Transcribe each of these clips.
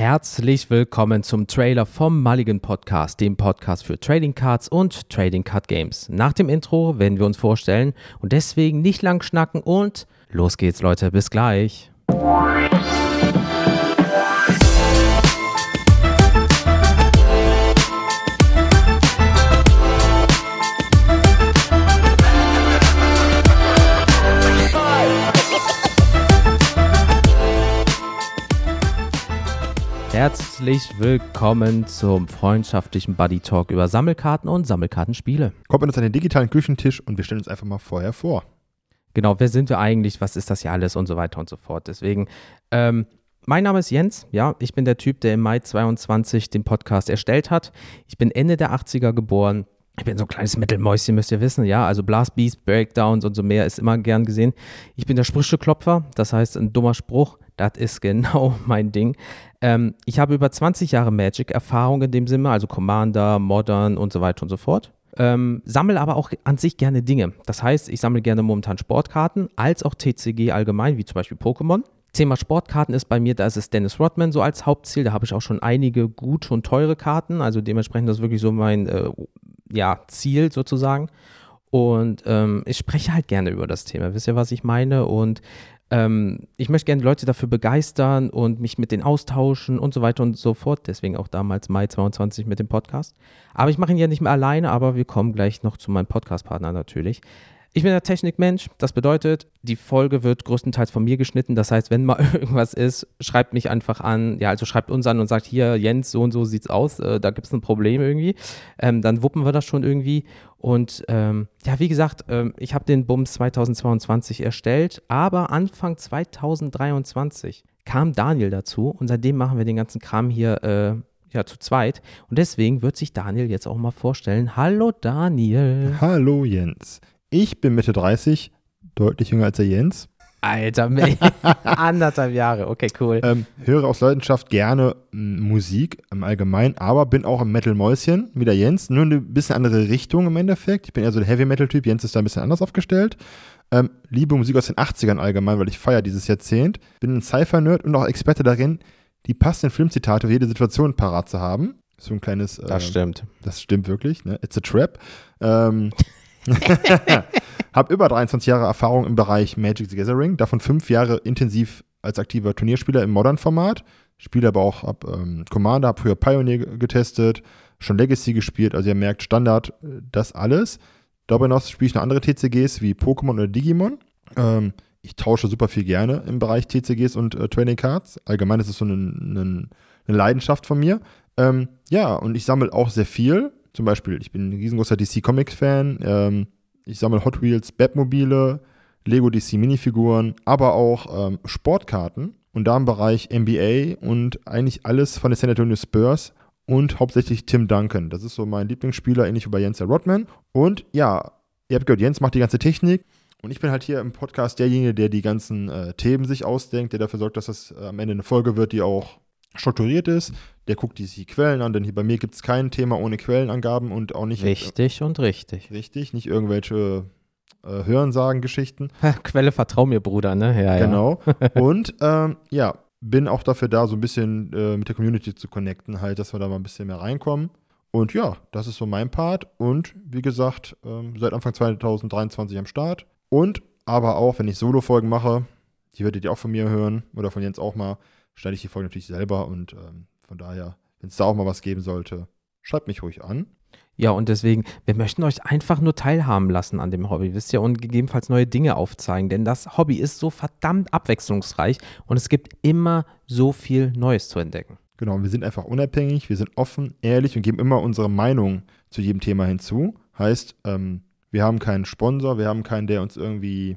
Herzlich willkommen zum Trailer vom Mulligan Podcast, dem Podcast für Trading Cards und Trading Card Games. Nach dem Intro werden wir uns vorstellen und deswegen nicht lang schnacken und los geht's Leute, bis gleich. Herzlich willkommen zum freundschaftlichen Buddy Talk über Sammelkarten und Sammelkartenspiele. Kommt mit uns an den digitalen Küchentisch und wir stellen uns einfach mal vorher vor. Genau, wer sind wir eigentlich? Was ist das hier alles und so weiter und so fort. Deswegen, ähm, mein Name ist Jens, ja, ich bin der Typ, der im Mai 22 den Podcast erstellt hat. Ich bin Ende der 80er geboren. Ich bin so ein kleines Mittelmäuschen, müsst ihr wissen, ja. Also Blast Beast, Breakdowns und so mehr ist immer gern gesehen. Ich bin der Sprücheklopfer, das heißt ein dummer Spruch, das ist genau mein Ding. Ähm, ich habe über 20 Jahre Magic-Erfahrung in dem Sinne, also Commander, Modern und so weiter und so fort. Ähm, sammle aber auch an sich gerne Dinge. Das heißt, ich sammle gerne momentan Sportkarten, als auch TCG allgemein, wie zum Beispiel Pokémon. Thema Sportkarten ist bei mir, da ist es Dennis Rodman so als Hauptziel. Da habe ich auch schon einige gute und teure Karten. Also dementsprechend das ist wirklich so mein äh, ja, Ziel sozusagen. Und ähm, ich spreche halt gerne über das Thema. Wisst ihr, was ich meine? Und ähm, ich möchte gerne Leute dafür begeistern und mich mit denen austauschen und so weiter und so fort. Deswegen auch damals Mai 22 mit dem Podcast. Aber ich mache ihn ja nicht mehr alleine, aber wir kommen gleich noch zu meinem Podcast-Partner natürlich. Ich bin der Technikmensch. Das bedeutet, die Folge wird größtenteils von mir geschnitten. Das heißt, wenn mal irgendwas ist, schreibt mich einfach an. Ja, also schreibt uns an und sagt, hier, Jens, so und so sieht's aus. Äh, da gibt es ein Problem irgendwie. Ähm, dann wuppen wir das schon irgendwie. Und ähm, ja, wie gesagt, ähm, ich habe den Bums 2022 erstellt, aber Anfang 2023 kam Daniel dazu und seitdem machen wir den ganzen Kram hier äh, ja, zu zweit. Und deswegen wird sich Daniel jetzt auch mal vorstellen. Hallo Daniel. Hallo Jens. Ich bin Mitte 30, deutlich jünger als der Jens. Alter, anderthalb Jahre, okay, cool. Ähm, höre aus Leidenschaft gerne Musik im Allgemeinen, aber bin auch ein Metal-Mäuschen, wie der Jens, nur eine bisschen andere Richtung im Endeffekt. Ich bin eher so der Heavy-Metal-Typ, Jens ist da ein bisschen anders aufgestellt. Ähm, liebe Musik aus den 80ern allgemein, weil ich feiere dieses Jahrzehnt. Bin ein Cypher-Nerd und auch Experte darin, die passenden Filmzitate für jede Situation parat zu haben. So ein kleines. Äh, das stimmt. Das stimmt wirklich, ne? It's a trap. Ähm, Hab über 23 Jahre Erfahrung im Bereich Magic the Gathering, davon fünf Jahre intensiv als aktiver Turnierspieler im Modern-Format. Spiele aber auch ab ähm, Commander, hab früher Pioneer getestet, schon Legacy gespielt, also ihr merkt Standard, äh, das alles. Darüber hinaus spiele ich noch andere TCGs wie Pokémon oder Digimon. Ähm, ich tausche super viel gerne im Bereich TCGs und äh, Training Cards. Allgemein ist es so eine, eine, eine Leidenschaft von mir. Ähm, ja, und ich sammle auch sehr viel. Zum Beispiel, ich bin ein riesengroßer DC Comics Fan. Ähm, ich sammle Hot Wheels, Batmobile, Lego DC Minifiguren, aber auch ähm, Sportkarten und da im Bereich NBA und eigentlich alles von den San Antonio Spurs und hauptsächlich Tim Duncan. Das ist so mein Lieblingsspieler, ähnlich wie bei Jens Rodman. Und ja, ihr habt gehört, Jens macht die ganze Technik. Und ich bin halt hier im Podcast derjenige, der die ganzen äh, Themen sich ausdenkt, der dafür sorgt, dass das äh, am Ende eine Folge wird, die auch strukturiert ist. Der guckt sich die Quellen an, denn hier bei mir gibt es kein Thema ohne Quellenangaben und auch nicht. Richtig äh, und richtig. Richtig, nicht irgendwelche äh, Hörensagen-Geschichten. Quelle vertrau mir, Bruder, ne? Ja, genau. Ja. und ähm, ja, bin auch dafür da, so ein bisschen äh, mit der Community zu connecten, halt, dass wir da mal ein bisschen mehr reinkommen. Und ja, das ist so mein Part. Und wie gesagt, ähm, seit Anfang 2023 am Start. Und aber auch, wenn ich Solo-Folgen mache, die werdet ihr auch von mir hören oder von Jens auch mal, schneide ich die Folge natürlich selber und ähm, von daher, wenn es da auch mal was geben sollte, schreibt mich ruhig an. Ja, und deswegen, wir möchten euch einfach nur teilhaben lassen an dem Hobby, wisst ihr, und gegebenenfalls neue Dinge aufzeigen, denn das Hobby ist so verdammt abwechslungsreich und es gibt immer so viel Neues zu entdecken. Genau, wir sind einfach unabhängig, wir sind offen, ehrlich und geben immer unsere Meinung zu jedem Thema hinzu. Heißt, ähm, wir haben keinen Sponsor, wir haben keinen, der uns irgendwie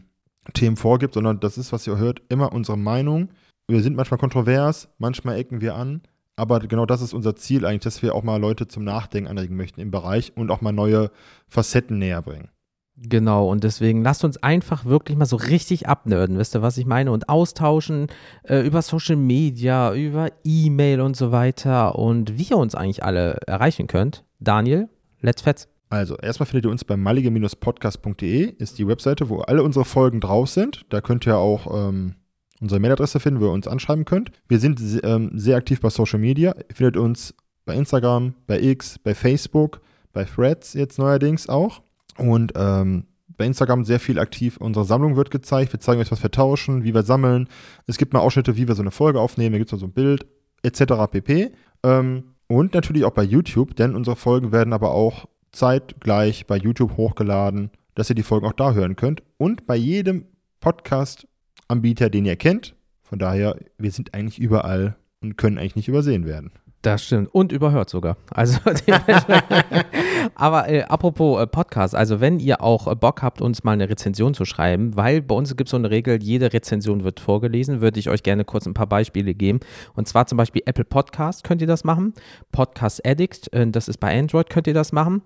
Themen vorgibt, sondern das ist, was ihr hört, immer unsere Meinung wir sind manchmal kontrovers, manchmal ecken wir an, aber genau das ist unser Ziel eigentlich, dass wir auch mal Leute zum Nachdenken anregen möchten im Bereich und auch mal neue Facetten näher bringen. Genau, und deswegen lasst uns einfach wirklich mal so richtig abnörden, wisst ihr, was ich meine? Und austauschen äh, über Social Media, über E-Mail und so weiter und wie ihr uns eigentlich alle erreichen könnt. Daniel, let's fetz. Also, erstmal findet ihr uns bei mallige-podcast.de, ist die Webseite, wo alle unsere Folgen drauf sind. Da könnt ihr auch ähm, unsere Mailadresse finden, wo ihr uns anschreiben könnt. Wir sind ähm, sehr aktiv bei Social Media. Ihr findet uns bei Instagram, bei X, bei Facebook, bei Threads jetzt neuerdings auch. Und ähm, bei Instagram sehr viel aktiv. Unsere Sammlung wird gezeigt. Wir zeigen euch, was wir tauschen, wie wir sammeln. Es gibt mal Ausschnitte, wie wir so eine Folge aufnehmen. Hier gibt es so ein Bild, etc. pp. Ähm, und natürlich auch bei YouTube, denn unsere Folgen werden aber auch zeitgleich bei YouTube hochgeladen, dass ihr die Folgen auch da hören könnt. Und bei jedem Podcast-Anbieter, den ihr kennt. Von daher, wir sind eigentlich überall und können eigentlich nicht übersehen werden. Das stimmt. Und überhört sogar. Also, aber äh, apropos äh, Podcast, also wenn ihr auch äh, Bock habt, uns mal eine Rezension zu schreiben, weil bei uns gibt es so eine Regel, jede Rezension wird vorgelesen, würde ich euch gerne kurz ein paar Beispiele geben. Und zwar zum Beispiel Apple Podcast könnt ihr das machen. Podcast Addict, äh, das ist bei Android, könnt ihr das machen.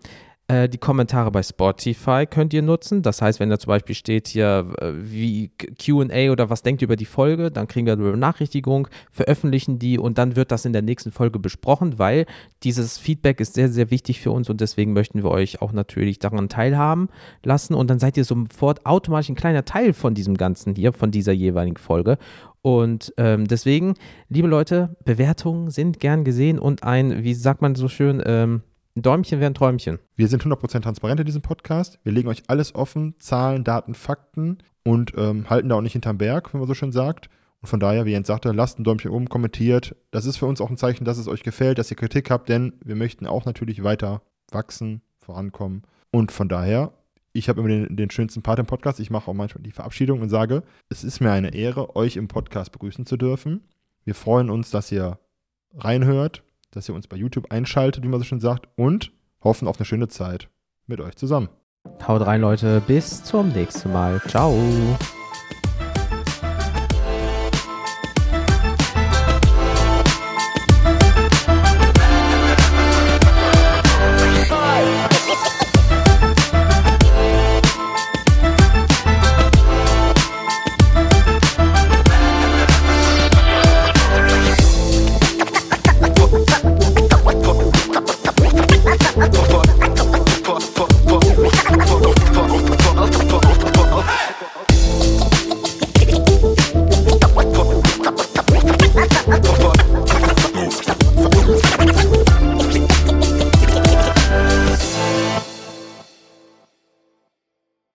Äh, die Kommentare bei Spotify könnt ihr nutzen. Das heißt, wenn da zum Beispiel steht hier äh, wie QA oder was denkt ihr über die Folge, dann kriegen wir eine Benachrichtigung, veröffentlichen die und dann wird das in der nächsten Folge besprochen, weil dieses Feedback ist sehr, sehr wichtig für uns und deswegen möchten wir euch auch natürlich daran teilhaben lassen und dann seid ihr sofort automatisch ein kleiner Teil von diesem Ganzen hier, von dieser jeweiligen Folge. Und ähm, deswegen, liebe Leute, Bewertungen sind gern gesehen und ein, wie sagt man so schön, ähm, Däumchen wäre ein Träumchen. Wir sind 100% transparent in diesem Podcast. Wir legen euch alles offen, Zahlen, Daten, Fakten und ähm, halten da auch nicht hinterm Berg, wie man so schön sagt. Und von daher, wie Jens sagte, lasst ein Däumchen oben, kommentiert. Das ist für uns auch ein Zeichen, dass es euch gefällt, dass ihr Kritik habt, denn wir möchten auch natürlich weiter wachsen, vorankommen. Und von daher, ich habe immer den, den, schönsten Part im Podcast. Ich mache auch manchmal die Verabschiedung und sage, es ist mir eine Ehre, euch im Podcast begrüßen zu dürfen. Wir freuen uns, dass ihr reinhört, dass ihr uns bei YouTube einschaltet, wie man so schön sagt, und hoffen auf eine schöne Zeit mit euch zusammen. Haut rein, Leute. Bis zum nächsten Mal. Ciao.